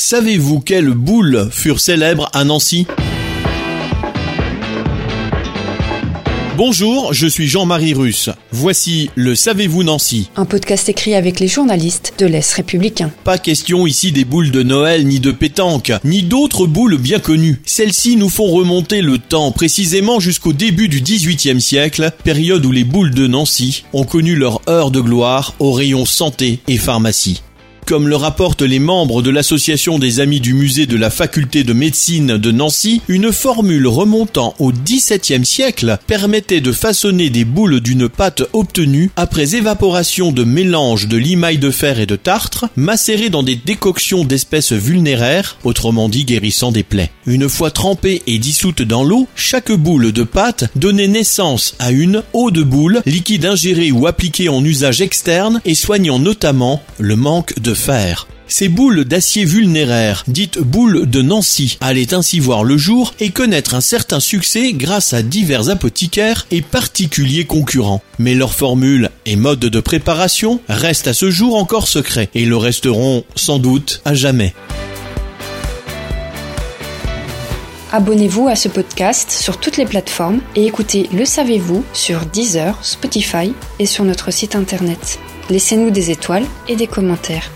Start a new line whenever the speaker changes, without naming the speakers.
Savez-vous quelles boules furent célèbres à Nancy Bonjour, je suis Jean-Marie Russe. Voici le Savez-vous Nancy
Un podcast écrit avec les journalistes de l'Est républicain.
Pas question ici des boules de Noël, ni de pétanque, ni d'autres boules bien connues. Celles-ci nous font remonter le temps précisément jusqu'au début du XVIIIe siècle, période où les boules de Nancy ont connu leur heure de gloire au rayon santé et pharmacie. Comme le rapportent les membres de l'association des amis du musée de la faculté de médecine de Nancy, une formule remontant au XVIIe siècle permettait de façonner des boules d'une pâte obtenue après évaporation de mélange de limaille de fer et de tartre, macérées dans des décoctions d'espèces vulnéraires, autrement dit guérissant des plaies. Une fois trempée et dissoute dans l'eau, chaque boule de pâte donnait naissance à une eau de boule, liquide ingéré ou appliqué en usage externe et soignant notamment le manque de Ces boules d'acier vulnéraire, dites boules de Nancy, allaient ainsi voir le jour et connaître un certain succès grâce à divers apothicaires et particuliers concurrents. Mais leur formule et mode de préparation restent à ce jour encore secrets et le resteront sans doute à jamais.
Abonnez-vous à ce podcast sur toutes les plateformes et écoutez Le Savez-vous sur Deezer, Spotify et sur notre site internet. Laissez-nous des étoiles et des commentaires.